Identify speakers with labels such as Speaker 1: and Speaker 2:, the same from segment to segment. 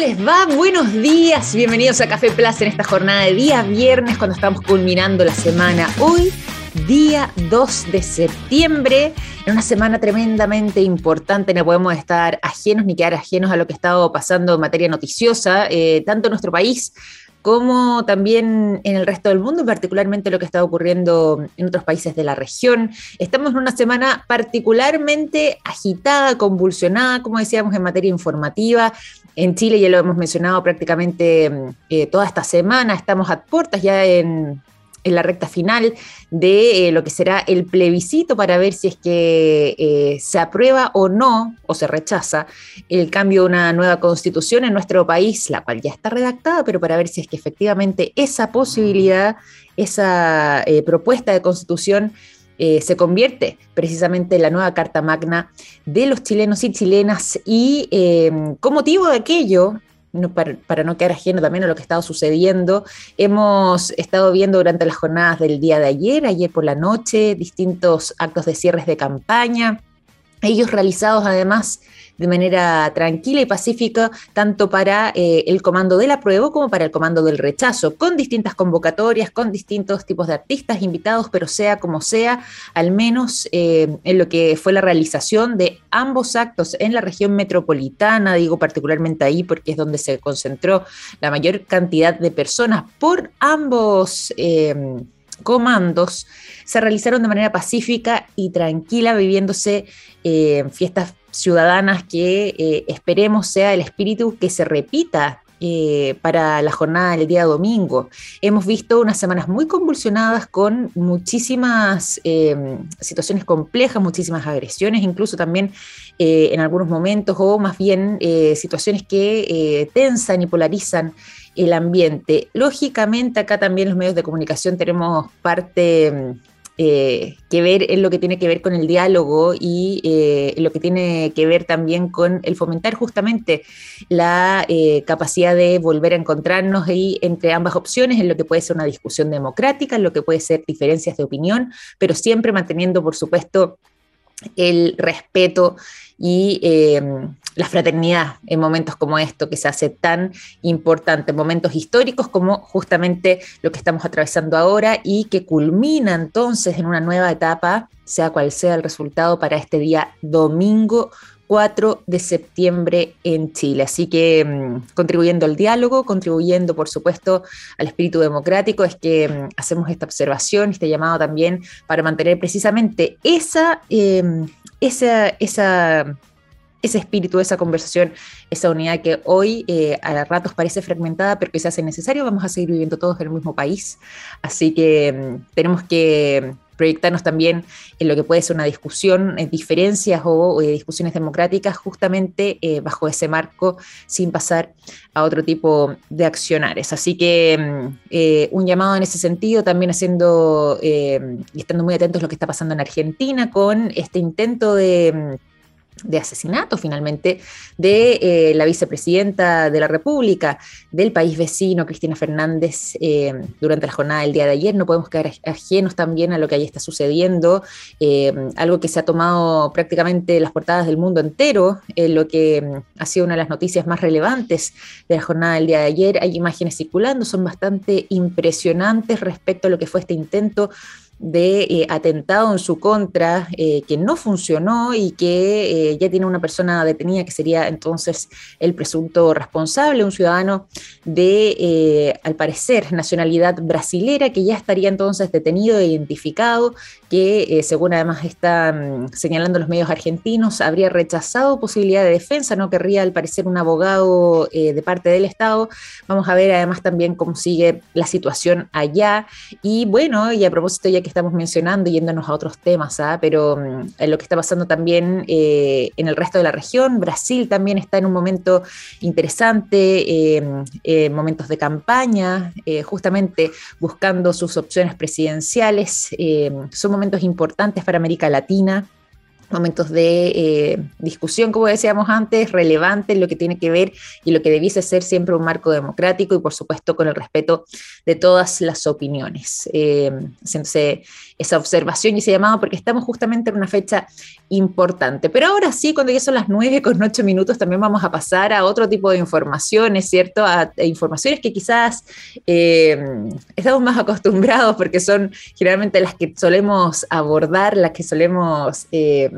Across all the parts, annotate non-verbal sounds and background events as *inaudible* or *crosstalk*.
Speaker 1: les va? Buenos días, bienvenidos a Café Plaza en esta jornada de día viernes cuando estamos culminando la semana. Hoy, día 2 de septiembre, en una semana tremendamente importante, no podemos estar ajenos ni quedar ajenos a lo que ha estado pasando en materia noticiosa, eh, tanto en nuestro país como también en el resto del mundo, particularmente lo que está ocurriendo en otros países de la región. Estamos en una semana particularmente agitada, convulsionada, como decíamos, en materia informativa. En Chile ya lo hemos mencionado prácticamente eh, toda esta semana, estamos a puertas ya en la recta final de eh, lo que será el plebiscito para ver si es que eh, se aprueba o no, o se rechaza, el cambio de una nueva constitución en nuestro país, la cual ya está redactada, pero para ver si es que efectivamente esa posibilidad, esa propuesta de constitución se convierte precisamente en la nueva Carta Magna de los chilenos y chilenas y con motivo de aquello para, no quedar ajeno también a lo que ha estado sucediendo, hemos estado viendo durante las jornadas del día de ayer, ayer por la noche, distintos actos de cierres de campaña, ellos realizados además de manera tranquila y pacífica, tanto para eh, el comando del apruebo como para el comando del rechazo, con distintas convocatorias, con distintos tipos de artistas invitados, pero sea como sea, al menos eh, en lo que fue la realización de ambos actos en la región metropolitana, digo particularmente ahí porque es donde se concentró la mayor cantidad de personas por ambos. Eh, comandos se realizaron de manera pacífica y tranquila, viviéndose fiestas ciudadanas que eh, esperemos sea el espíritu que se repita eh, para la jornada del día domingo. Hemos visto unas semanas muy convulsionadas con muchísimas eh, situaciones complejas, muchísimas agresiones, incluso también en algunos momentos, o más bien situaciones que tensan y polarizan el ambiente. Lógicamente, acá también los medios de comunicación tenemos parte eh, que ver en lo que tiene que ver con el diálogo y eh, lo que tiene que ver también con el fomentar justamente la eh, capacidad de volver a encontrarnos ahí entre ambas opciones en lo que puede ser una discusión democrática, en lo que puede ser diferencias de opinión, pero siempre manteniendo, por supuesto, el respeto y em, la fraternidad en momentos como esto que se hace tan importante, momentos históricos como justamente lo que estamos atravesando ahora y que culmina entonces en una nueva etapa, sea cual sea el resultado para este día domingo 4 de septiembre en Chile. Así que em, contribuyendo al diálogo, contribuyendo por supuesto al espíritu democrático, es que em, hacemos esta observación, este llamado también para mantener precisamente esa esa, esa, ese espíritu, esa conversación, esa unidad que hoy eh, a ratos parece fragmentada, pero que se hace necesario, vamos a seguir viviendo todos en el mismo país. Así que mm, tenemos que proyectarnos también en lo que puede ser una discusión, en diferencias o, discusiones democráticas, justamente eh, bajo ese marco, sin pasar a otro tipo de accionares. Así que mm, eh, un llamado en ese sentido, también haciendo y estando muy atentos a lo que está pasando en Argentina con este intento de mm, de asesinato finalmente de eh, la vicepresidenta de la República del país vecino, Cristina Fernández, eh, durante la jornada del día de ayer. No podemos quedar ajenos también a lo que ahí está sucediendo, eh, algo que se ha tomado prácticamente las portadas del mundo entero, lo que mm, ha sido una de las noticias más relevantes de la jornada del día de ayer. Hay imágenes circulando, son bastante impresionantes respecto a lo que fue este intento de eh, atentado en su contra eh, que no funcionó y que eh, ya tiene una persona detenida que sería entonces el presunto responsable, un ciudadano de, al parecer, nacionalidad brasilera que ya estaría entonces detenido e identificado, que según además están señalando los medios argentinos, habría rechazado posibilidad de defensa, no querría al parecer un abogado de parte del Estado. Vamos a ver además también cómo sigue la situación allá. Y bueno, y a propósito ya que estamos mencionando, yéndonos a otros temas, ¿ah? pero mm, lo que está pasando también eh, en el resto de la región, Brasil también está en un momento interesante, em, eh, momentos de campaña, eh, justamente buscando sus opciones presidenciales, em, son momentos importantes para América Latina momentos de eh, discusión, como decíamos antes, relevante en lo que tiene que ver y lo que debiese ser siempre un marco democrático y por supuesto con el respeto de todas las opiniones. Eh, esa observación y ese llamado, porque estamos justamente en una fecha importante. Pero ahora sí, cuando ya son las 9 con 8 minutos, también vamos a pasar a otro tipo de informaciones, ¿cierto? A, informaciones que quizás eh, estamos más acostumbrados porque son generalmente las que solemos abordar, las que solemos... Eh,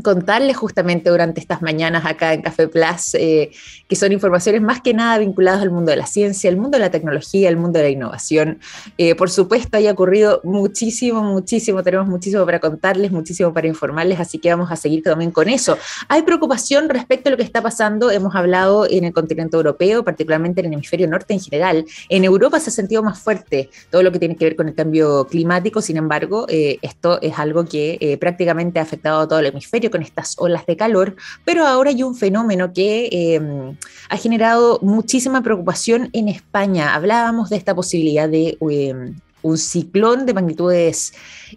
Speaker 1: contarles justamente durante estas mañanas acá en Café Plus, eh, que son informaciones más que nada vinculadas al mundo de la ciencia, al mundo de la tecnología, al mundo de la innovación. Eh, por supuesto, haya ocurrido muchísimo, muchísimo, tenemos muchísimo para contarles, muchísimo para informarles, así que vamos a seguir también con eso. Hay preocupación respecto a lo que está pasando, hemos hablado en el continente europeo, particularmente en el hemisferio norte en general. En Europa se ha sentido más fuerte todo lo que tiene que ver con el cambio climático, sin embargo, eh, esto es algo que prácticamente ha afectado a todo el hemisferio con estas olas de calor, pero ahora hay un fenómeno que em, ha generado muchísima preocupación en España. Hablábamos de esta posibilidad de em, un ciclón de magnitudes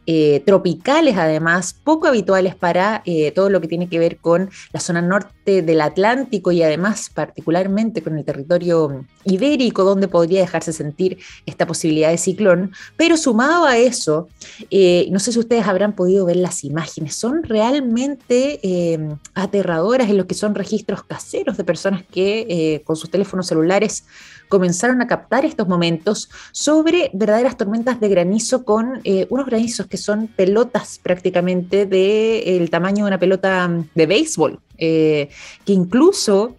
Speaker 1: eh, tropicales, además, poco habituales para eh, todo lo que tiene que ver con la zona norte del Atlántico y además particularmente con el territorio ibérico, donde podría dejarse sentir esta posibilidad de ciclón. Pero sumado a eso, eh, no sé si ustedes habrán podido ver las imágenes, son realmente aterradoras en lo que son registros caseros de personas que con sus teléfonos celulares comenzaron a captar estos momentos sobre verdaderas tormentas de granizo con eh, unos granizos que son pelotas prácticamente del tamaño de una pelota mm, de béisbol, eh, que incluso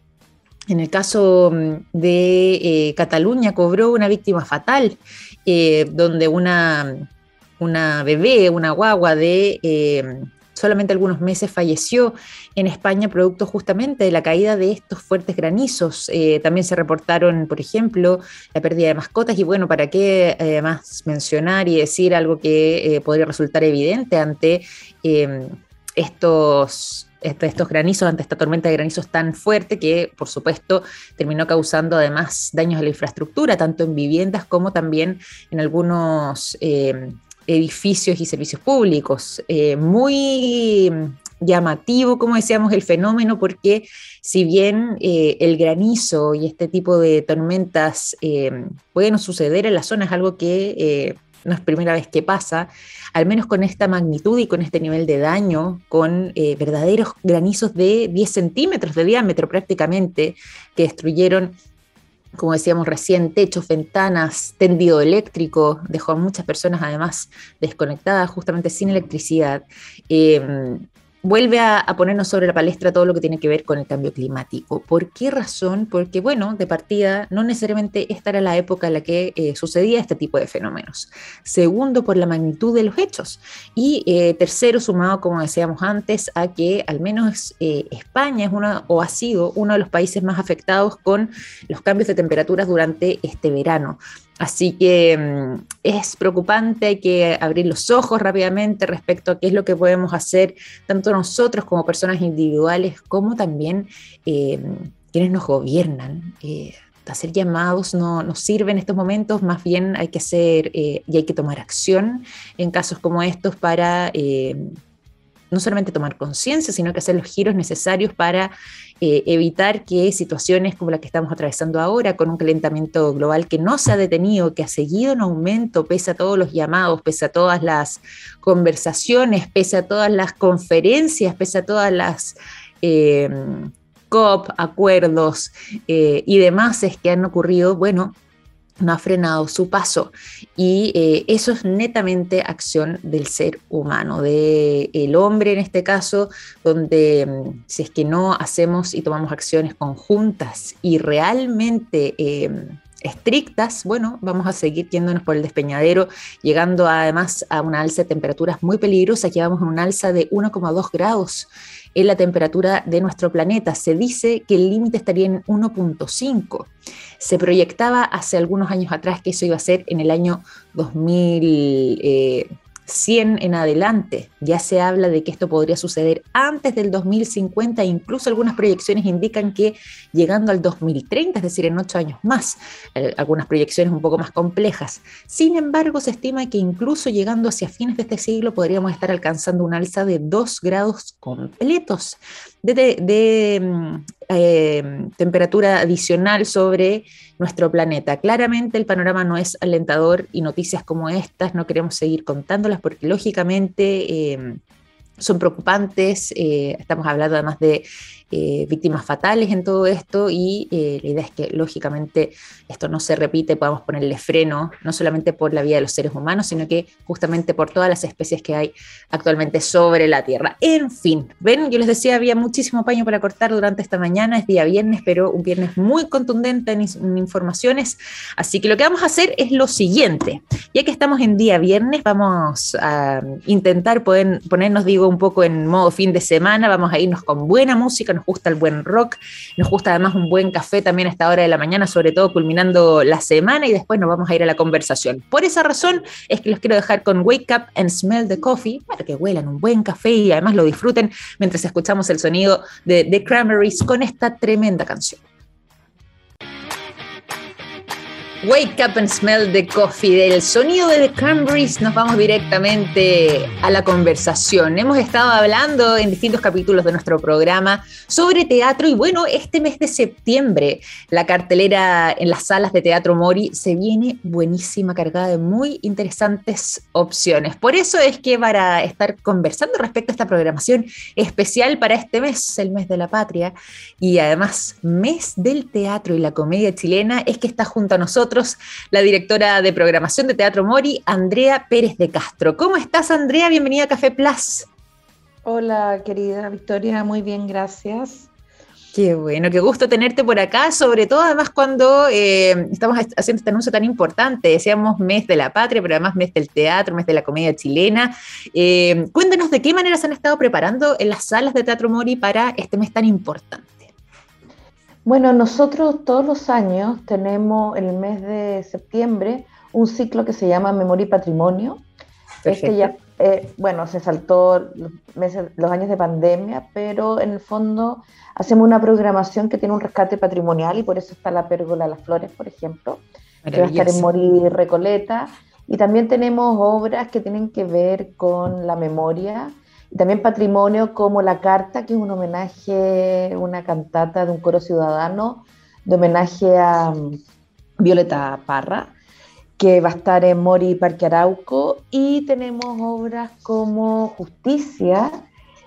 Speaker 1: en el caso mm, de eh, Cataluña cobró una víctima fatal, donde una, una bebé, una guagua de solamente algunos meses falleció en España producto justamente de la caída de estos fuertes granizos. Eh, también se reportaron, por ejemplo, la pérdida de mascotas y bueno, ¿para qué eh, más mencionar y decir algo que eh, podría resultar evidente ante em, estos estos granizos, ante esta tormenta de granizos tan fuerte que, por supuesto, terminó causando además daños a la infraestructura, tanto en viviendas como también en algunos em, edificios y servicios públicos. Eh, muy llamativo, como decíamos, el fenómeno, porque si bien eh, el granizo y este tipo de tormentas eh, pueden suceder en la zona, es algo que no es primera vez que pasa, al menos con esta magnitud y con este nivel de daño, con verdaderos granizos de 10 centímetros de diámetro prácticamente, que destruyeron como decíamos recién, techos, ventanas, tendido eléctrico, dejó a muchas personas además desconectadas, justamente sin electricidad. Eh, vuelve a, ponernos sobre la palestra todo lo que tiene que ver con el cambio climático. ¿Por qué razón? Porque, bueno, de partida, no necesariamente esta era la época en la que eh, sucedía este tipo de fenómenos. Segundo, por la magnitud de los hechos. Y eh, tercero, sumado, como decíamos antes, a que al menos eh, España es una, o ha sido uno de los países más afectados con los cambios de temperaturas durante este verano. Así que mm, es preocupante, hay que abrir los ojos rápidamente respecto a qué es lo que podemos hacer, tanto nosotros como personas individuales, como también eh, quienes nos gobiernan. Eh, hacer llamados no nos sirve en estos momentos, más bien hay que hacer eh, y hay que tomar acción en casos como estos para no solamente tomar conciencia, sino que hacer los giros necesarios para eh, evitar que situaciones como la que estamos atravesando ahora, con un calentamiento global que no se ha detenido, que ha seguido en aumento, pese a todos los llamados, pese a todas las conversaciones, pese a todas las conferencias, pese a todas las... Eh, COP, acuerdos eh, y demás que han ocurrido, bueno, no ha frenado su paso. Y eh, eso es netamente acción del ser humano, del el hombre en este caso, donde mm, si es que no hacemos y tomamos acciones conjuntas y realmente... Em, estrictas, bueno, vamos a seguir yéndonos por el despeñadero, llegando además a una alza de temperaturas muy peligrosas, llevamos a un alza de 1,2 grados en la temperatura de nuestro planeta. Se dice que el límite estaría en 1.5. Se proyectaba hace algunos años atrás que eso iba a ser en el año 2000. 100 en adelante. Ya se habla de que esto podría suceder antes del 2050, incluso algunas proyecciones indican que llegando al 2030, es decir, en ocho años más, eh, algunas proyecciones un poco más complejas. Sin embargo, se estima que incluso llegando hacia fines de este siglo podríamos estar alcanzando un alza de 2 grados completos de, mm, eh, temperatura adicional sobre nuestro planeta. Claramente el panorama no es alentador y noticias como estas no queremos seguir contándolas porque lógicamente... Eh, son preocupantes. estamos hablando además de eh, víctimas fatales en todo esto y eh, la idea es que lógicamente esto no se repite, podamos ponerle freno, no solamente por la vida de los seres humanos, sino que justamente por todas las especies que hay actualmente sobre la Tierra. En fin, ven, yo les decía, había muchísimo paño para cortar durante esta mañana, es día viernes, pero un viernes muy contundente en, informaciones, así que lo que vamos a hacer es lo siguiente, ya que estamos en día viernes, vamos a intentar poder, ponernos, digo, un poco en modo fin de semana, vamos a irnos con buena música, nos gusta el buen rock, nos gusta además un buen café también a esta hora de la mañana, sobre todo culminando la semana y después nos vamos a ir a la conversación. Por esa razón es que los quiero dejar con Wake Up and Smell the Coffee para que huelan un buen café y además lo disfruten mientras escuchamos el sonido de The Cranberries con esta tremenda canción. Wake Up and Smell the Coffee. Del sonido de The Cranberries nos vamos directamente a la conversación. Hemos estado hablando en distintos capítulos de nuestro programa sobre teatro y bueno, este mes de septiembre la cartelera en las salas de Teatro Mori se viene buenísima, cargada de muy interesantes opciones. Por eso es que para estar conversando respecto a esta programación especial para este mes, el mes de la patria y además mes del teatro y la comedia chilena, es que está junto a nosotros la directora de programación de Teatro Mori, Andrea Pérez de Castro. ¿Cómo estás, Andrea? Bienvenida a Café Plus.
Speaker 2: Hola, querida Victoria, muy bien, gracias.
Speaker 1: Qué bueno, qué gusto tenerte por acá, sobre todo además cuando eh, estamos haciendo este anuncio tan importante, decíamos mes de la patria, pero además mes del teatro, mes de la comedia chilena. Eh, cuéntanos de qué manera se han estado preparando en las salas de Teatro Mori para este mes tan importante.
Speaker 2: Bueno, nosotros todos los años tenemos en el mes de septiembre un ciclo que se llama Memoria y Patrimonio. Este ya, eh, bueno, se saltó los, meses, los años de pandemia, pero en el fondo hacemos una programación que tiene un rescate patrimonial y por eso está la pérgola Las Flores, por ejemplo, que va a estar en Mori Recoleta. Y también tenemos obras que tienen que ver con la memoria también patrimonio como La Carta, que es un homenaje, una cantata de un coro ciudadano, de homenaje a mm, Violeta Parra, que va a estar en Mori Parque Arauco. Y tenemos obras como Justicia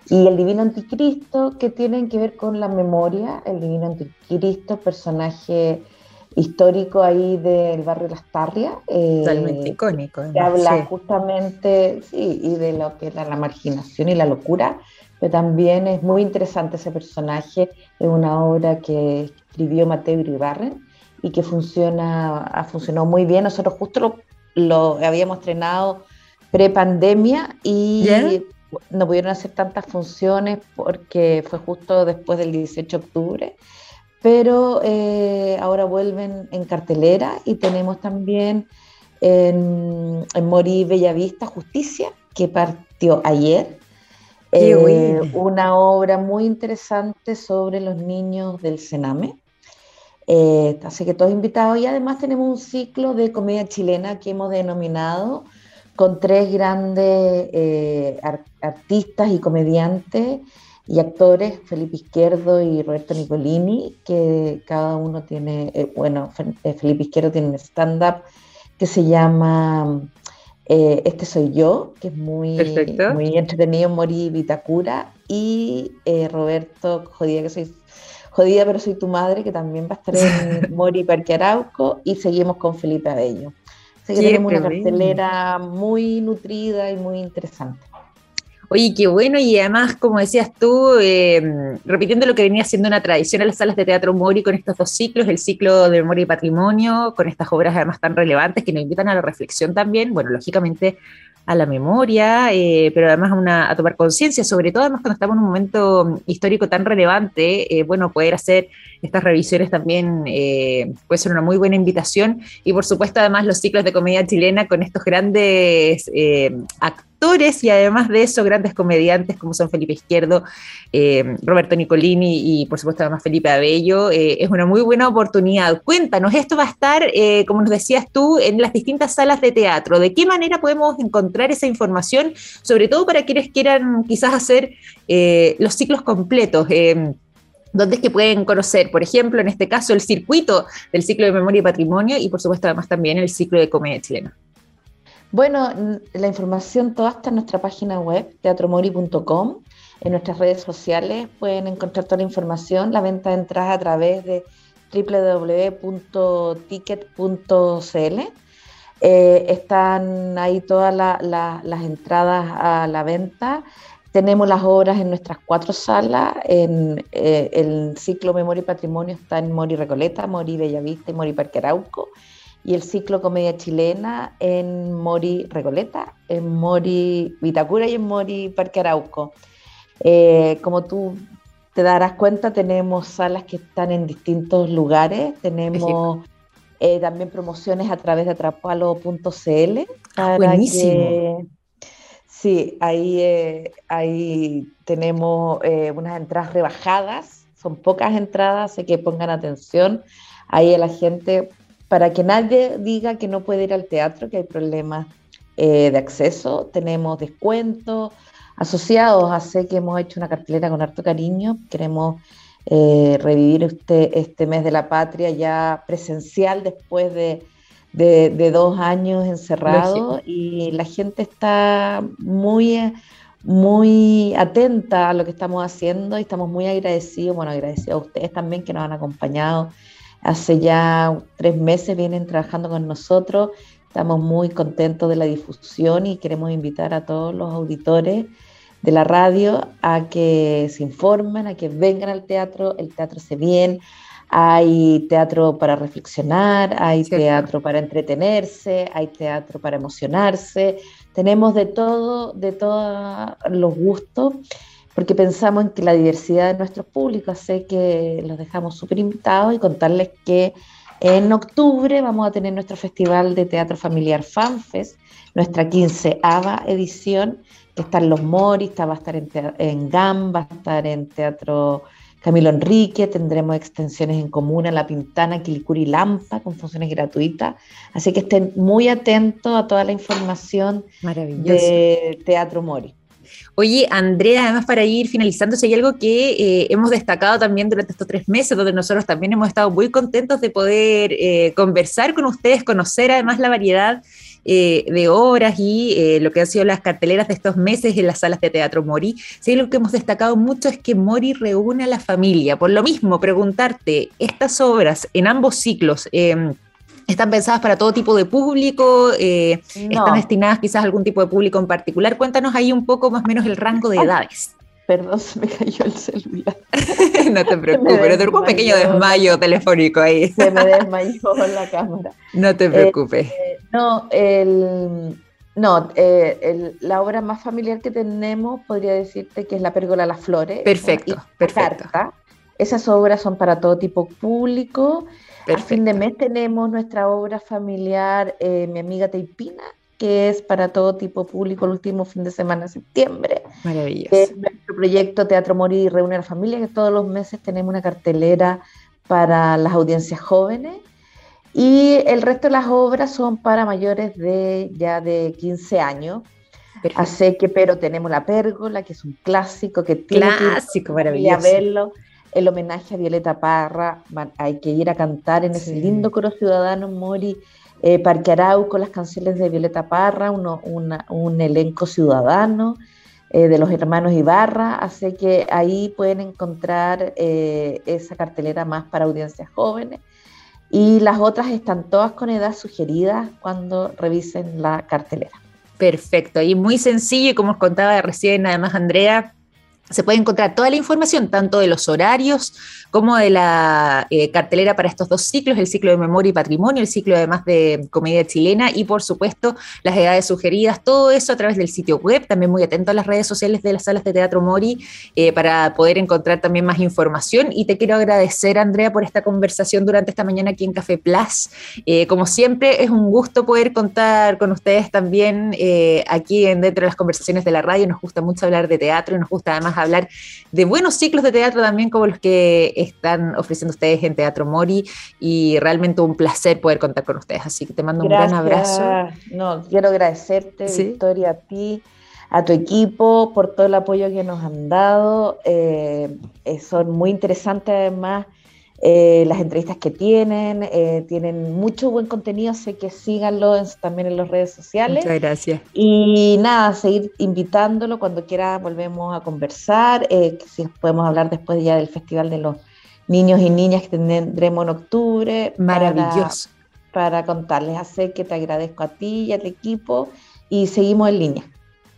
Speaker 2: y El Divino Anticristo, que tienen que ver con la memoria. El Divino Anticristo, personaje histórico ahí del barrio Las Tarrias.
Speaker 1: Eh, Totalmente icónico.
Speaker 2: Que habla justamente, sí, y de lo que era la marginación y la locura, pero también es muy interesante ese personaje, es una obra que escribió Mateo Iribarren y que funciona, ha funcionado muy bien. Nosotros justo lo, habíamos estrenado pre-pandemia y no pudieron hacer tantas funciones porque fue justo después del 18 de octubre pero eh, ahora vuelven en cartelera y tenemos también en, en Morí Bellavista Justicia, que partió ayer. Eh, una obra muy interesante sobre los niños del Sename. Eh, así que todos invitados y además tenemos un ciclo de comedia chilena que hemos denominado con tres grandes artistas y comediantes y actores, Felipe Izquierdo y Roberto Nicolini, que cada uno tiene, eh, bueno, eh, Felipe Izquierdo tiene un stand-up que se llama eh, Este Soy Yo, que es muy, muy entretenido, Mori Vitacura, y Roberto, jodida que soy, jodida pero soy tu madre, que también va a estar en *laughs* Mori Parque Arauco, y seguimos con Felipe Abello. Así que tenemos una cartelera muy nutrida y muy interesante.
Speaker 1: Oye, qué bueno, y además, como decías tú, eh, repitiendo lo que venía siendo una tradición en las salas de teatro Mori con estos dos ciclos, el ciclo de memoria y patrimonio, con estas obras además tan relevantes que nos invitan a la reflexión también, bueno, lógicamente a la memoria, eh, pero además a, una, a tomar conciencia, sobre todo además cuando estamos en un momento histórico tan relevante, eh, bueno, poder hacer estas revisiones también puede ser una muy buena invitación y por supuesto además los ciclos de comedia chilena con estos grandes actores y además de eso grandes comediantes como son Felipe Izquierdo, eh, Roberto Nicolini y por supuesto además Felipe Abello, eh, es una muy buena oportunidad. Cuéntanos, esto va a estar, eh, como nos decías tú, en las distintas salas de teatro. ¿De qué manera podemos encontrar esa información, sobre todo para quienes quieran quizás hacer los ciclos completos? ¿Dónde es que pueden conocer, por ejemplo, en este caso, el circuito del ciclo de memoria y patrimonio y, por supuesto, además también el ciclo de comedia chilena?
Speaker 2: Bueno, la información toda está en nuestra página web, teatromori.com. En nuestras redes sociales pueden encontrar toda la información. La venta de entradas a través de www.ticket.cl. Eh, están ahí todas las entradas a la venta. Tenemos las obras en nuestras cuatro salas. En, eh, el ciclo Memoria y Patrimonio está en Mori Recoleta, Mori Bellavista y Mori Parque Arauco. Y el ciclo Comedia Chilena en Mori Recoleta, en Mori Vitacura y en Mori Parque Arauco. Eh, como tú te darás cuenta, tenemos salas que están en distintos lugares. Tenemos eh, también promociones a través de atrapalo.cl.
Speaker 1: Ah, buenísimo.
Speaker 2: sí, ahí, eh, ahí tenemos unas entradas rebajadas. Son pocas entradas, así que pongan atención ahí a la gente para que nadie diga que no puede ir al teatro, que hay problemas de acceso. Tenemos descuentos asociados. Hace que hemos hecho una cartelera con harto cariño. Queremos eh, revivir este, este mes de la patria ya presencial después de, de, dos años encerrado y la gente está muy, muy atenta a lo que estamos haciendo y estamos muy agradecidos, bueno, agradecidos a ustedes también que nos han acompañado. Hace ya tres meses vienen trabajando con nosotros, estamos muy contentos de la difusión y queremos invitar a todos los auditores de la radio a que se informen, a que vengan al teatro, el teatro se bien, hay teatro para reflexionar, hay teatro para entretenerse, hay teatro para emocionarse, tenemos de todo, de todos los gustos, porque pensamos en que la diversidad de nuestros públicos hace que los dejamos súper invitados y contarles que en octubre vamos a tener nuestro Festival de Teatro Familiar FanFest, nuestra quinceava edición, que están Los Moris, va a estar en, en GAM, va a estar en Teatro Camilo Enrique, tendremos extensiones en Comuna, La Pintana, Quilicuri y Lampa, con funciones gratuitas. Así que estén muy atentos a toda la información de Teatro Mori.
Speaker 1: Oye, Andrea, además para ir finalizando, hay algo que eh, hemos destacado también durante estos tres meses, donde nosotros también hemos estado muy contentos de poder eh, conversar con ustedes, conocer además la variedad eh, de obras y lo que han sido las carteleras de estos meses en las salas de teatro Mori. Si hay algo que hemos destacado mucho es que Mori reúne a la familia. Por lo mismo, preguntarte, estas obras en ambos ciclos, em, ¿Están pensadas para todo tipo de público? Eh, ¿Están destinadas quizás a algún tipo de público en particular? Cuéntanos ahí un poco más o menos el rango de edades.
Speaker 2: Perdón, se me cayó el celular. *laughs*
Speaker 1: no te preocupes, pero tengo un pequeño desmayo telefónico ahí.
Speaker 2: se me desmayó la cámara.
Speaker 1: No te preocupes.
Speaker 2: Eh, no, el, no eh, la obra más familiar que tenemos podría decirte que es La Pérgola a las Flores.
Speaker 1: Perfecto, perfecto.
Speaker 2: Esas obras son para todo tipo público a fin de mes tenemos nuestra obra familiar, eh, Mi amiga Teipina, que es para todo tipo público el último fin de semana de septiembre.
Speaker 1: Maravilloso.
Speaker 2: Es nuestro proyecto Teatro Morir y Reúne a la Familia, que todos los meses tenemos una cartelera para las audiencias jóvenes. Y el resto de las obras son para mayores de ya de 15 años. Así que, pero tenemos La Pérgola, que es un clásico que
Speaker 1: tiene clásico, que maravilloso.
Speaker 2: verlo el homenaje a Violeta Parra, hay que ir a cantar en ese lindo coro ciudadano Mori, eh, Parque Arauco, las canciones de Violeta Parra, un elenco ciudadano eh, de los hermanos Ibarra, así que ahí pueden encontrar eh, esa cartelera más para audiencias jóvenes. Y las otras están todas con edad sugerida cuando revisen la cartelera.
Speaker 1: Perfecto, y muy sencillo, y como os contaba recién, además Andrea, se puede encontrar toda la información, tanto de los horarios como de la eh, cartelera para estos dos ciclos, el ciclo de memoria y patrimonio, el ciclo además de comedia chilena y por supuesto las edades sugeridas, todo eso a través del sitio web, también muy atento a las redes sociales de las salas de teatro Mori eh, para poder encontrar también más información. Y te quiero agradecer Andrea por esta conversación durante esta mañana aquí en Café Plus. Eh, como siempre es un gusto poder contar con ustedes también aquí en, dentro de las conversaciones de la radio, nos gusta mucho hablar de teatro y nos gusta además hablar de buenos ciclos de teatro también como los que están ofreciendo ustedes en Teatro Mori y realmente un placer poder contar con ustedes. Así que te mando un gran abrazo.
Speaker 2: No, quiero agradecerte, Victoria, a ti, a tu equipo por todo el apoyo que nos han dado. Eh, eh, son muy interesantes además eh, las entrevistas que tienen, eh, tienen mucho buen contenido, sé que síganlo también en las redes sociales.
Speaker 1: Muchas gracias.
Speaker 2: Y nada, seguir invitándolo cuando quiera volvemos a conversar, eh, si podemos hablar después ya del Festival de los Niños y Niñas que tendremos en octubre.
Speaker 1: Maravilloso.
Speaker 2: Para, para contarles, así que te agradezco a ti y al equipo y seguimos en línea.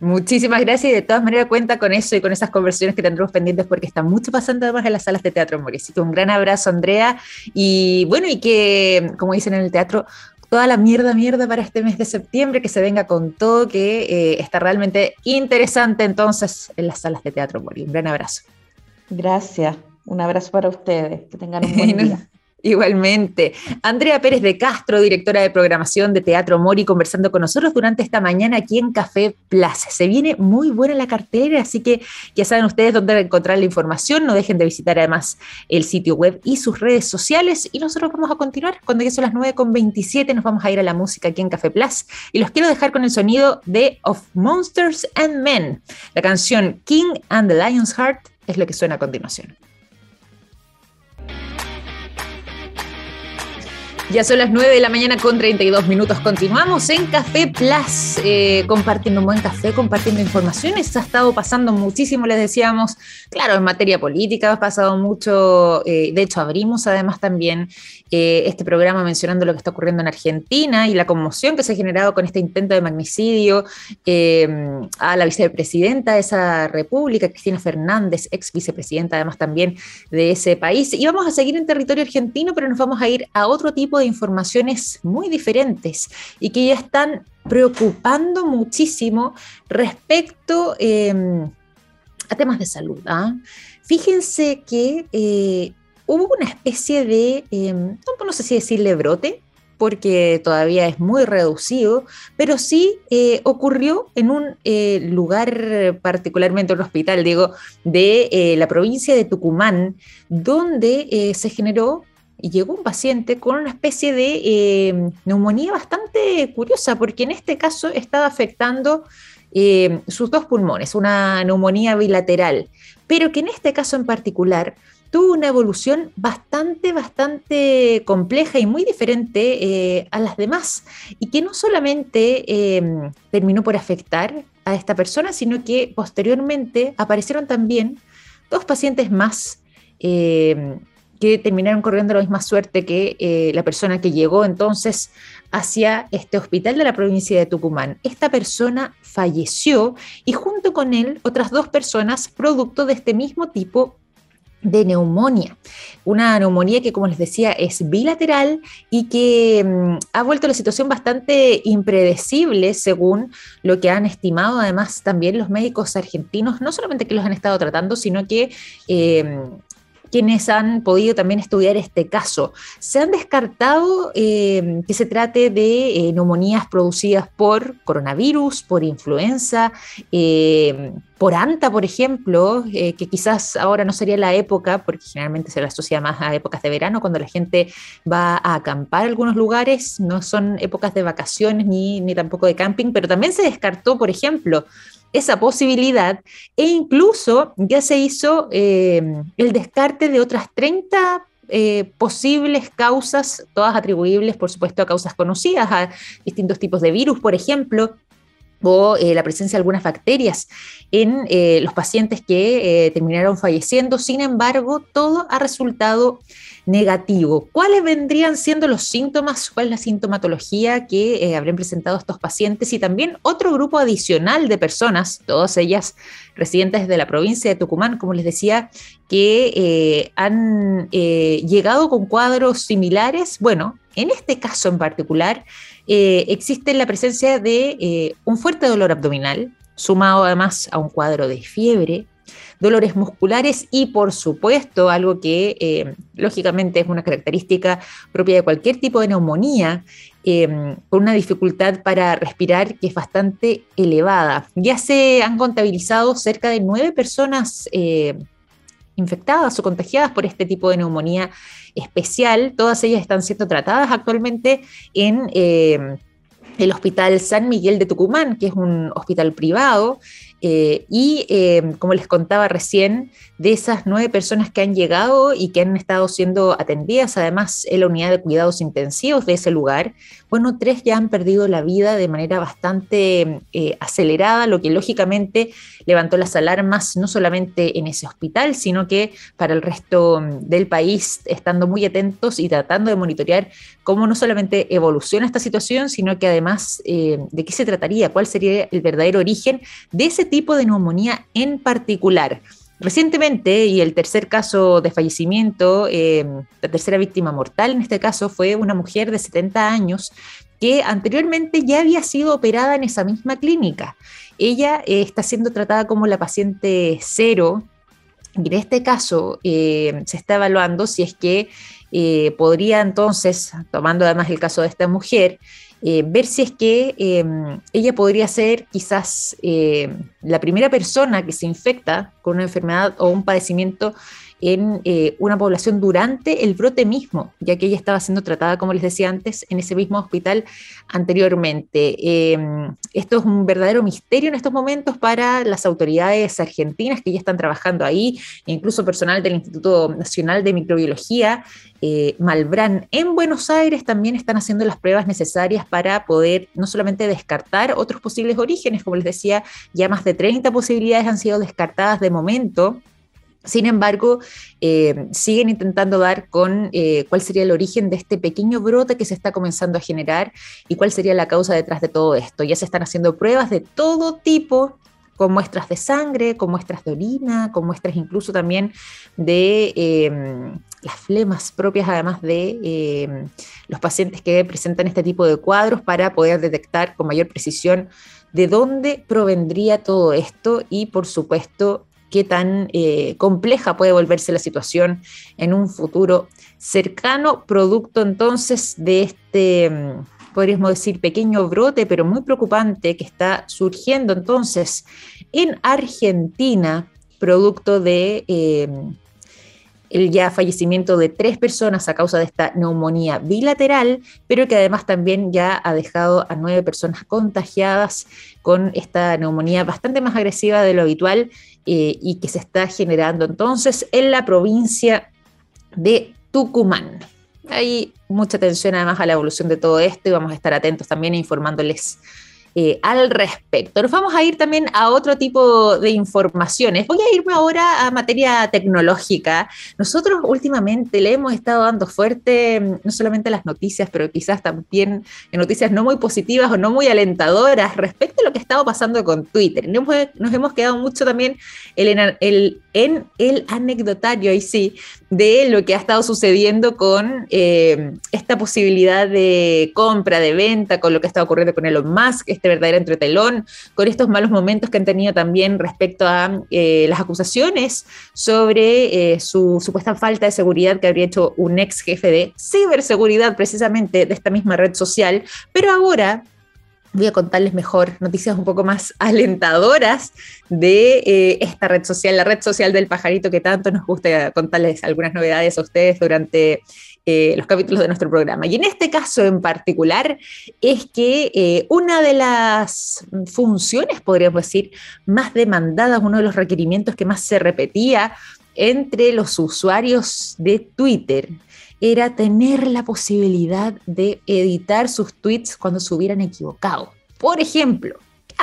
Speaker 1: Muchísimas gracias y de todas maneras cuenta con eso y con esas conversaciones que tendremos pendientes porque está mucho pasando además en las salas de teatro Morisito. Un gran abrazo, Andrea. Y bueno, y que, como dicen en el teatro, toda la mierda, mierda para este mes de septiembre, que se venga con todo, que eh, está realmente interesante entonces en las salas de teatro Mori. Un gran abrazo.
Speaker 2: Gracias. Un abrazo para ustedes. Que tengan un buen *laughs* día.
Speaker 1: Igualmente. Andrea Pérez de Castro, directora de programación de Teatro Mori, conversando con nosotros durante esta mañana aquí en Café Plaza. Se viene muy buena la cartera, así que ya saben ustedes dónde encontrar la información. No dejen de visitar además el sitio web y sus redes sociales. Y nosotros vamos a continuar. Cuando ya son las 9.27 nos vamos a ir a la música aquí en Café Plaza. Y los quiero dejar con el sonido de Of Monsters and Men. La canción King and the Lion's Heart es lo que suena a continuación. Ya son las 9 de la mañana con 32 minutos. Continuamos en Café Plus, eh, compartiendo un buen café, compartiendo informaciones. Ha estado pasando muchísimo, les decíamos, claro, en materia política ha pasado mucho. Eh, de hecho, abrimos además también eh, este programa mencionando lo que está ocurriendo en Argentina y la conmoción que se ha generado con este intento de magnicidio a la vicepresidenta de esa república, Cristina Fernández, ex vicepresidenta además también de ese país. Y vamos a seguir en territorio argentino, pero nos vamos a ir a otro tipo de informaciones muy diferentes y que ya están preocupando muchísimo respecto em, a temas de salud. ¿ah? Fíjense que eh, hubo una especie de, em, no sé si decirle brote, porque todavía es muy reducido, pero sí eh, ocurrió en un eh, lugar, particularmente un hospital, digo, de la provincia de Tucumán, donde se generó y llegó un paciente con una especie de eh, neumonía bastante curiosa, porque en este caso estaba afectando eh, sus dos pulmones, una neumonía bilateral, pero que en este caso en particular tuvo una evolución bastante, bastante compleja y muy diferente eh, a las demás, y que no solamente terminó por afectar a esta persona, sino que posteriormente aparecieron también dos pacientes más que terminaron corriendo la misma suerte que eh, la persona que llegó entonces hacia este hospital de la provincia de Tucumán. Esta persona falleció y junto con él otras dos personas producto de este mismo tipo de neumonía. Una neumonía que, como les decía, es bilateral y que mm, ha vuelto la situación bastante impredecible según lo que han estimado además también los médicos argentinos, no solamente que los han estado tratando, sino que eh, quienes han podido también estudiar este caso. Se han descartado eh, que se trate de eh, neumonías producidas por coronavirus, por influenza, eh, por anta, por ejemplo, que quizás ahora no sería la época, porque generalmente se la asocia más a épocas de verano, cuando la gente va a acampar a algunos lugares, no son épocas de vacaciones ni, ni tampoco de camping, pero también se descartó, por ejemplo, esa posibilidad e incluso ya se hizo eh, el descarte de otras 30 eh, posibles causas, todas atribuibles, por supuesto, a causas conocidas, a distintos tipos de virus, por ejemplo, o eh, la presencia de algunas bacterias en los pacientes que terminaron falleciendo. Sin embargo, todo ha resultado negativo. ¿Cuáles vendrían siendo los síntomas? ¿Cuál es la sintomatología que eh, habrían presentado estos pacientes? Y también otro grupo adicional de personas, todas ellas residentes de la provincia de Tucumán, como les decía, que eh, han eh, llegado con cuadros similares. Bueno, en este caso en particular, existe la presencia de un fuerte dolor abdominal, sumado además a un cuadro de fiebre, dolores musculares y por supuesto algo que eh, lógicamente es una característica propia de cualquier tipo de neumonía, em, con una dificultad para respirar que es bastante elevada. Ya se han contabilizado cerca de nueve personas eh, infectadas o contagiadas por este tipo de neumonía especial. Todas ellas están siendo tratadas actualmente en em, el Hospital San Miguel de Tucumán, que es un hospital privado Eh, y eh, como les contaba recién, de esas nueve personas que han llegado y que han estado siendo atendidas, además en la unidad de cuidados intensivos de ese lugar, bueno, tres ya han perdido la vida de manera bastante eh, acelerada, lo que lógicamente levantó las alarmas no solamente en ese hospital, sino que para el resto del país, estando muy atentos y tratando de monitorear cómo no solamente evoluciona esta situación, sino que además de qué se trataría, cuál sería el verdadero origen de ese tipo de neumonía en particular. Recientemente, y el tercer caso de fallecimiento, eh, la tercera víctima mortal en este caso fue una mujer de 70 años que anteriormente ya había sido operada en esa misma clínica. Ella eh, está siendo tratada como la paciente cero y en este caso eh, se está evaluando si es que podría entonces, tomando además el caso de esta mujer, eh, ver si es que em, ella podría ser quizás eh, la primera persona que se infecta con una enfermedad o un padecimiento en eh, una población durante el brote mismo, ya que ella estaba siendo tratada, como les decía antes, en ese mismo hospital anteriormente. Em, esto es un verdadero misterio en estos momentos para las autoridades argentinas que ya están trabajando ahí, incluso personal del Instituto Nacional de Microbiología, eh, Malbrán, en Buenos Aires también están haciendo las pruebas necesarias para poder no solamente descartar otros posibles orígenes, como les decía, ya más de 30 posibilidades han sido descartadas de momento sin embargo, eh, siguen intentando dar con eh, cuál sería el origen de este pequeño brote que se está comenzando a generar y cuál sería la causa detrás de todo esto. Ya se están haciendo pruebas de todo tipo con muestras de sangre, con muestras de orina, con muestras incluso también de em, las flemas propias, además de em, los pacientes que presentan este tipo de cuadros para poder detectar con mayor precisión de dónde provendría todo esto y, por supuesto, qué tan eh, compleja puede volverse la situación en un futuro cercano, producto entonces de este, mm, podríamos decir, pequeño brote, pero muy preocupante que está surgiendo entonces en Argentina, producto de eh, el ya fallecimiento de tres personas a causa de esta neumonía bilateral, pero que además también ya ha dejado a nueve personas contagiadas con esta neumonía bastante más agresiva de lo habitual eh, y que se está generando entonces en la provincia de Tucumán. Hay mucha atención además a la evolución de todo esto y vamos a estar atentos también informándoles eh, al respecto. Nos vamos a ir también a otro tipo de informaciones. Voy a irme ahora a materia tecnológica. Nosotros últimamente le hemos estado dando fuerte, mm, no solamente las noticias, pero quizás también noticias no muy positivas o no muy alentadoras respecto a lo que ha estado pasando con Twitter. Nos hemos quedado mucho también en el anecdotario, sí, de lo que ha estado sucediendo con eh, esta posibilidad de compra, de venta, con lo que está ocurriendo con Elon Musk, este verdadero entretelón, con estos malos momentos que han tenido también respecto a eh, las acusaciones sobre eh, su supuesta falta de seguridad que habría hecho un ex jefe de ciberseguridad precisamente de esta misma red social, pero ahora voy a contarles mejor noticias un poco más alentadoras de eh, esta red social, la red social del pajarito que tanto nos gusta contarles algunas novedades a ustedes durante eh, los capítulos de nuestro programa. Y en este caso en particular es que eh, una de las funciones, podríamos decir, más demandadas, uno de los requerimientos que más se repetía entre los usuarios de Twitter era tener la posibilidad de editar sus tweets cuando se hubieran equivocado. Por ejemplo,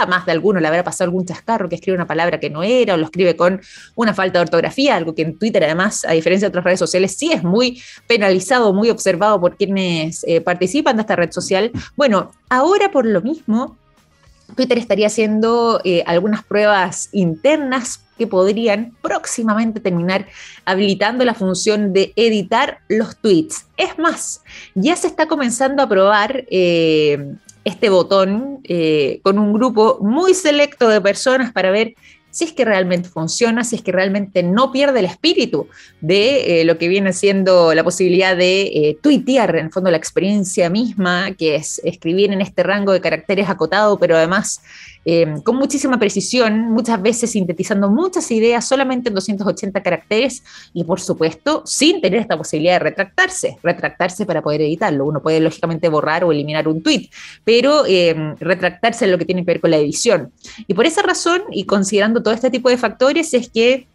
Speaker 1: más de alguno le habrá pasado algún chascarro que escribe una palabra que no era o lo escribe con una falta de ortografía, algo que en Twitter además, a diferencia de otras redes sociales, sí es muy penalizado, muy observado por quienes eh, participan de esta red social. Bueno, ahora por lo mismo, Twitter estaría haciendo eh, algunas pruebas internas que podrían próximamente terminar habilitando la función de editar los tweets. Es más, ya se está comenzando a probar eh, este botón eh, con un grupo muy selecto de personas para ver si es que realmente funciona, si es que realmente no pierde el espíritu de eh, lo que viene siendo la posibilidad de eh, tuitear, en el fondo la experiencia misma, que es escribir en este rango de caracteres acotado, pero además eh, con muchísima precisión, muchas veces sintetizando muchas ideas solamente en 280 caracteres y por supuesto sin tener esta posibilidad de retractarse, retractarse para poder editarlo. Uno puede lógicamente borrar o eliminar un tweet, pero eh, retractarse en lo que tiene que ver con la edición. Y por esa razón, y considerando todo este tipo de factores, es que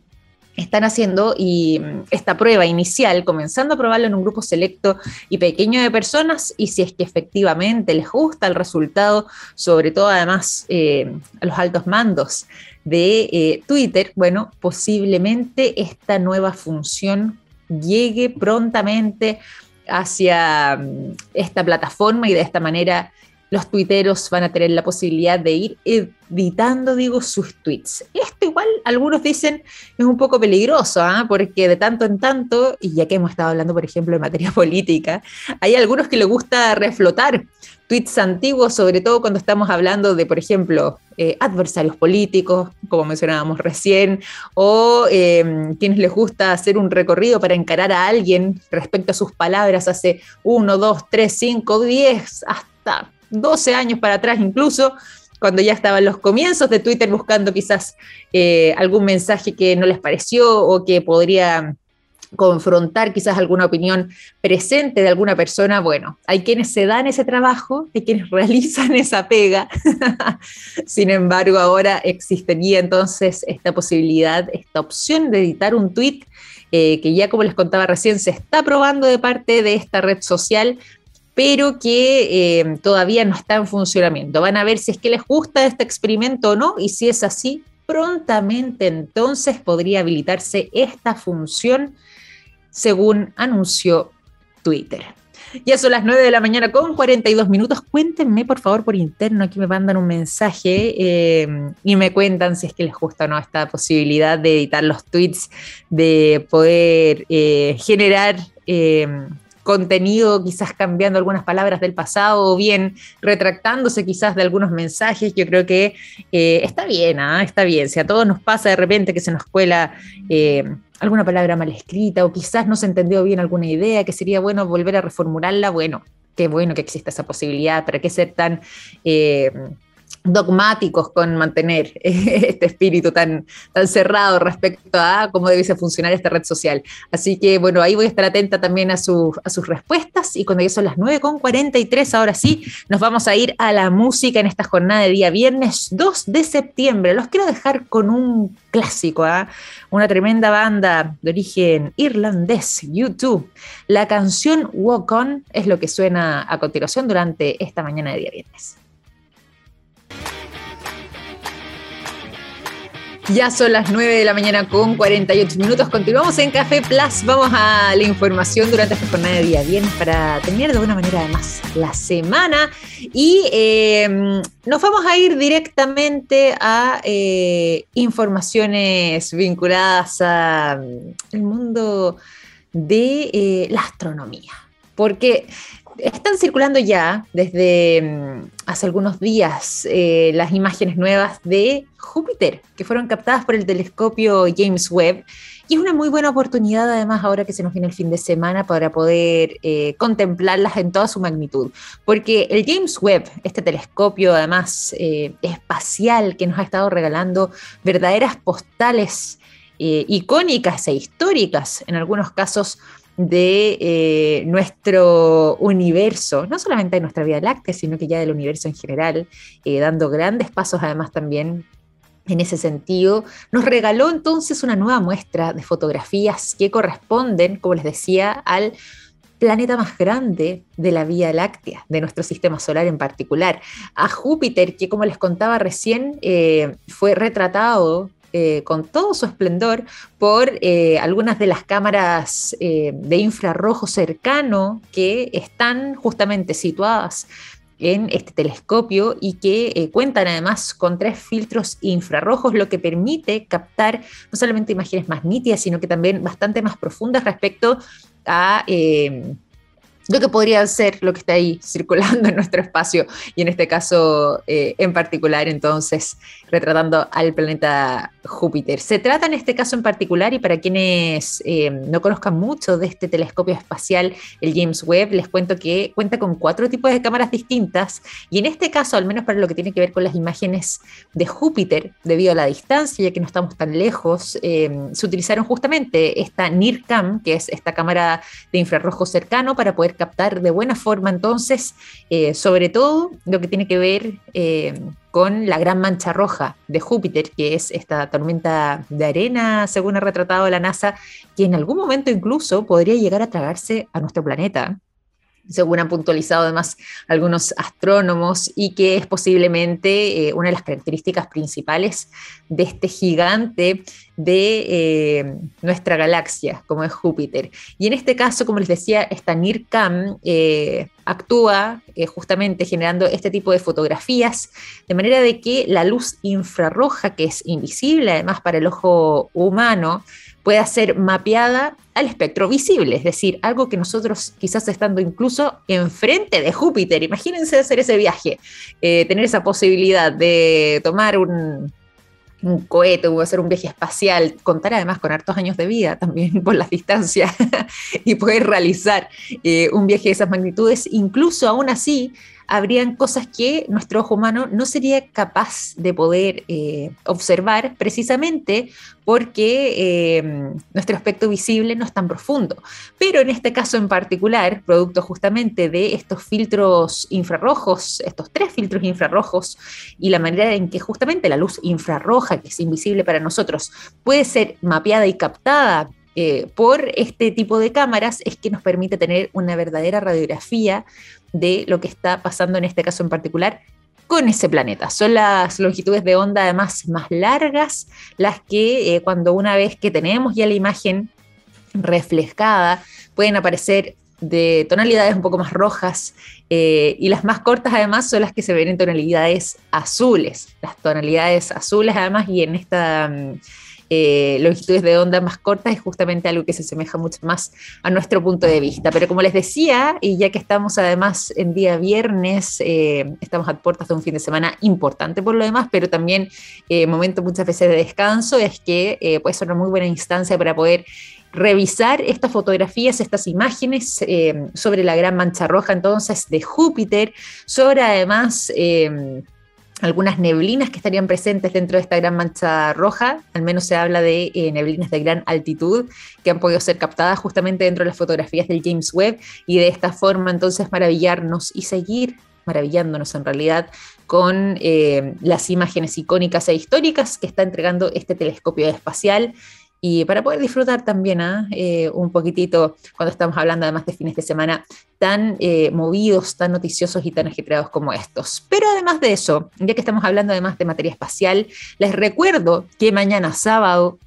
Speaker 1: están haciendo mm, esta prueba inicial, comenzando a probarlo en un grupo selecto y pequeño de personas, y si es que efectivamente les gusta el resultado, sobre todo además eh, a los altos mandos de eh, Twitter, bueno, posiblemente esta nueva función llegue prontamente hacia mm, esta plataforma y de esta manera los tuiteros van a tener la posibilidad de ir editando, digo, sus tweets. Esto igual algunos dicen es un poco peligroso, ¿ah? porque de tanto en tanto, y ya que hemos estado hablando, por ejemplo, de materia *laughs* política, hay algunos que les gusta reflotar tweets antiguos, sobre todo cuando estamos hablando de, por ejemplo, eh, adversarios políticos, como mencionábamos recién, o em, quienes les gusta hacer un recorrido para encarar a alguien respecto a sus palabras hace uno, dos, tres, cinco, diez, hasta 12 años para atrás incluso, cuando ya estaban los comienzos de Twitter buscando quizás eh, algún mensaje que no les pareció o que podría confrontar quizás alguna opinión presente de alguna persona, bueno, hay quienes se dan ese trabajo, hay quienes *laughs* realizan esa pega. *laughs* Sin embargo, ahora existiría entonces esta posibilidad, esta opción de editar un tweet eh, que ya como les contaba recién se está probando de parte de esta red social pero que eh, todavía no está en funcionamiento. Van a ver si es que les gusta este experimento o no, y si es así, prontamente entonces podría habilitarse esta función, según anunció Twitter. Ya son las 9 de la mañana con 42 minutos. Cuéntenme, por favor, por interno, aquí me mandan un mensaje eh, y me cuentan si es que les gusta o no esta posibilidad de editar los tweets, de poder eh, generar contenido, quizás cambiando algunas palabras del pasado o bien retractándose quizás de algunos mensajes, yo creo que eh, está bien, ¿ah? está bien. Si a todos nos pasa de repente que se nos cuela eh, alguna palabra mal escrita o quizás no se entendió bien alguna idea, que sería bueno volver a reformularla, bueno, qué bueno que exista esa posibilidad, para qué ser tan... Eh, dogmáticos con mantener *laughs* este espíritu tan, tan cerrado respecto a cómo debe funcionar esta red social. Así que bueno, ahí voy a estar atenta también a, sus respuestas y cuando ya son las 9.43, ahora sí, nos vamos a ir a la música en esta jornada de día viernes 2 de septiembre. Los quiero dejar con un clásico, ¿ah? una tremenda banda de origen irlandés, YouTube. La canción Walk On es lo que suena a continuación durante esta mañana de día viernes. Ya son las 9 de la mañana con 48 minutos. Continuamos en Café Plus. Vamos a la información durante esta jornada de día bien para tener de alguna manera además la semana. Y em, nos vamos a ir directamente a eh, informaciones vinculadas al mundo de eh, la astronomía. Porque están circulando ya desde mm, hace algunos días eh, las imágenes nuevas de Júpiter, que fueron captadas por el telescopio James Webb. Y es una muy buena oportunidad, además, ahora que se nos viene el fin de semana, para poder eh, contemplarlas en toda su magnitud. Porque el James Webb, este telescopio, además, eh, espacial, que nos ha estado regalando verdaderas postales icónicas e históricas, en algunos casos, de eh, nuestro universo, no solamente de nuestra Vía Láctea, sino que ya del universo en general, eh, dando grandes pasos además también en ese sentido, nos regaló entonces una nueva muestra de fotografías que corresponden, como les decía, al planeta más grande de la Vía Láctea, de nuestro sistema solar en particular, a Júpiter, que como les contaba recién, eh, fue retratado eh, con todo su esplendor por eh, algunas de las cámaras eh, de infrarrojo cercano que están justamente situadas en este telescopio y que cuentan además con tres filtros infrarrojos, lo que permite captar no solamente imágenes más nítidas, sino que también bastante más profundas respecto a lo que podría ser lo que está ahí circulando en nuestro espacio y en este caso eh, en particular entonces retratando al planeta Júpiter. Se trata en este caso en particular y para quienes eh, no conozcan mucho de este telescopio espacial, el James Webb, les cuento que cuenta con cuatro tipos de cámaras distintas y en este caso, al menos para lo que tiene que ver con las imágenes de Júpiter, debido a la distancia, ya que no estamos tan lejos, eh, se utilizaron justamente esta NIRCam, que es esta cámara de infrarrojo cercano para poder captar de buena forma entonces, eh, sobre todo lo que tiene que ver eh, con la gran mancha roja de Júpiter, que es esta tormenta de arena, según ha retratado la NASA, que en algún momento incluso podría llegar a tragarse a nuestro planeta según han puntualizado además algunos astrónomos, y que es posiblemente eh, una de las características principales de este gigante de eh, nuestra galaxia, como es Júpiter. Y en este caso, como les decía, esta NIRCAM eh, actúa justamente generando este tipo de fotografías, de manera de que la luz infrarroja, que es invisible además para el ojo humano, pueda ser mapeada al espectro visible, es decir, algo que nosotros quizás estando incluso enfrente de Júpiter, imagínense hacer ese viaje, eh, tener esa posibilidad de tomar un, cohete o hacer un viaje espacial, contar además con hartos años de vida también *laughs* por las distancias *laughs* y poder realizar eh, un viaje de esas magnitudes, incluso aún así habrían cosas que nuestro ojo humano no sería capaz de poder eh, observar precisamente porque eh, nuestro aspecto visible no es tan profundo. Pero en este caso en particular, producto justamente de estos filtros infrarrojos, estos tres filtros infrarrojos y la manera en que justamente la luz infrarroja, que es invisible para nosotros, puede ser mapeada y captada eh, por este tipo de cámaras es que nos permite tener una verdadera radiografía de lo que está pasando en este caso en particular con ese planeta. Son las longitudes de onda además más largas, las que eh, cuando una vez que tenemos ya la imagen reflejada, pueden aparecer de tonalidades un poco más rojas eh, y las más cortas además son las que se ven en tonalidades azules. Las tonalidades azules además y en esta... Mm, eh, longitudes de onda más cortas es justamente algo que se asemeja mucho más a nuestro punto de vista. Pero como les decía, y ya que estamos además en día viernes, eh, estamos a puertas de un fin de semana importante por lo demás, pero también eh, momento muchas veces de descanso, es que puede ser una muy buena instancia para poder revisar estas fotografías, estas imágenes sobre la gran mancha roja entonces de Júpiter, sobre además algunas neblinas que estarían presentes dentro de esta gran mancha roja, al menos se habla de eh, neblinas de gran altitud que han podido ser captadas justamente dentro de las fotografías del James Webb y de esta forma entonces maravillarnos y seguir maravillándonos en realidad con eh, las imágenes icónicas e históricas que está entregando este telescopio espacial y para poder disfrutar también ¿ah? eh, un poquitito cuando estamos hablando además de fines de semana tan eh, movidos, tan noticiosos y tan agitados como estos. Pero además de eso, ya que estamos hablando además de materia espacial, les recuerdo que mañana sábado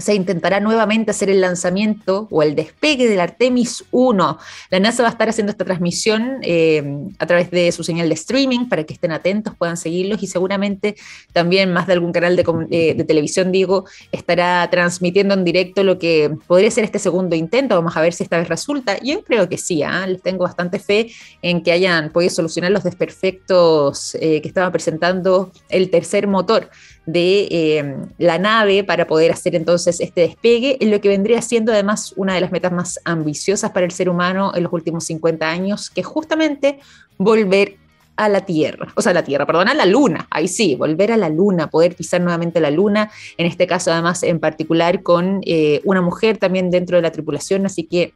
Speaker 1: se intentará nuevamente hacer el lanzamiento o el despegue del Artemis 1. La NASA va a estar haciendo esta transmisión eh, a través de su señal de streaming para que estén atentos, puedan seguirlos y seguramente también más de algún canal de, eh, de televisión, digo, estará transmitiendo en directo lo que podría ser este segundo intento. Vamos a ver si esta vez resulta. Yo creo que sí, ¿ah? les tengo bastante fe en que hayan podido solucionar los desperfectos eh, que estaba presentando el tercer motor de la nave para poder hacer entonces este despegue, en lo que vendría siendo además una de las metas más ambiciosas para el ser humano en los últimos 50 años, que es justamente volver a la Tierra, o sea, a la Tierra, perdón, a la Luna, ahí sí, volver a la Luna, poder pisar nuevamente la Luna, en este caso además en particular con eh, una mujer también dentro de la tripulación, así que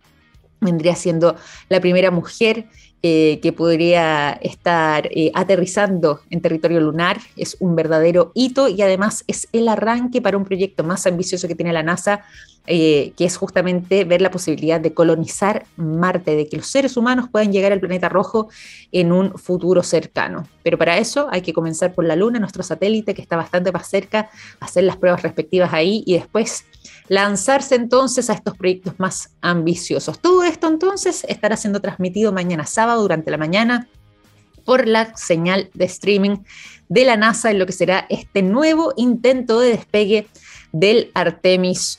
Speaker 1: vendría siendo la primera mujer eh, que podría estar eh, aterrizando en territorio lunar. Es un verdadero hito y además es el arranque para un proyecto más ambicioso que tiene la NASA, eh, que es justamente ver la posibilidad de colonizar Marte, de que los seres humanos puedan llegar al planeta rojo en un futuro cercano. Pero para eso hay que comenzar por la Luna, nuestro satélite que está bastante más cerca, hacer las pruebas respectivas ahí y después lanzarse entonces a estos proyectos más ambiciosos. Todo esto entonces estará siendo transmitido mañana sábado durante la mañana por la señal de streaming de la NASA en lo que será este nuevo intento de despegue del Artemis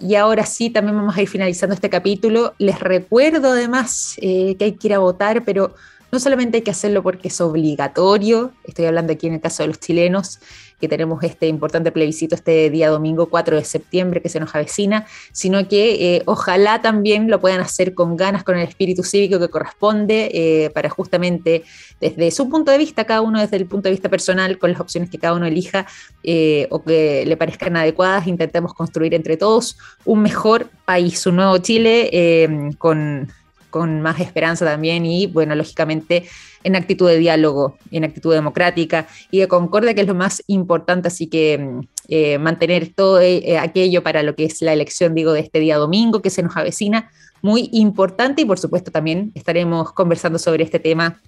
Speaker 1: Y ahora sí, también vamos a ir finalizando este capítulo. Les recuerdo además eh, que hay que ir a votar, pero no solamente hay que hacerlo porque es obligatorio, estoy hablando aquí en el caso de los chilenos, que tenemos este importante plebiscito este día domingo 4 de septiembre que se nos avecina, sino que eh, ojalá también lo puedan hacer con ganas, con el espíritu cívico que corresponde, eh, para justamente desde su punto de vista, cada uno desde el punto de vista personal, con las opciones que cada uno elija eh, o que le parezcan adecuadas, intentemos construir entre todos un mejor país, un nuevo Chile con con más esperanza también y, bueno, lógicamente en actitud de diálogo, en actitud democrática y de concordia, que es lo más importante. Así que mm, eh, mantener todo eh, aquello para lo que es la elección, digo, de este día domingo que se nos avecina, muy importante y por supuesto también estaremos conversando sobre este tema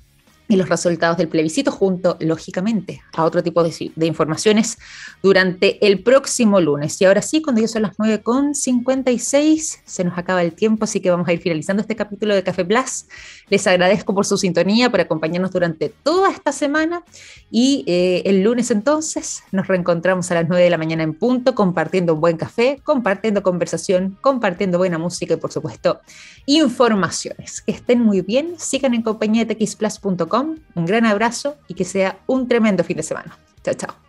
Speaker 1: y los resultados del plebiscito junto, lógicamente, a otro tipo de, de, informaciones durante el próximo lunes. Y ahora sí, cuando ya son las 9.56, se nos acaba el tiempo, así que vamos a ir finalizando este capítulo de Café Plus. Les agradezco por su sintonía, por acompañarnos durante toda esta semana y eh, el lunes entonces nos reencontramos a las 9 de la mañana en punto, compartiendo un buen café, compartiendo conversación, compartiendo buena música y por supuesto informaciones. Que estén muy bien, sigan en compañía de txplus.com un gran abrazo y que sea un tremendo fin de semana. Chao, chao.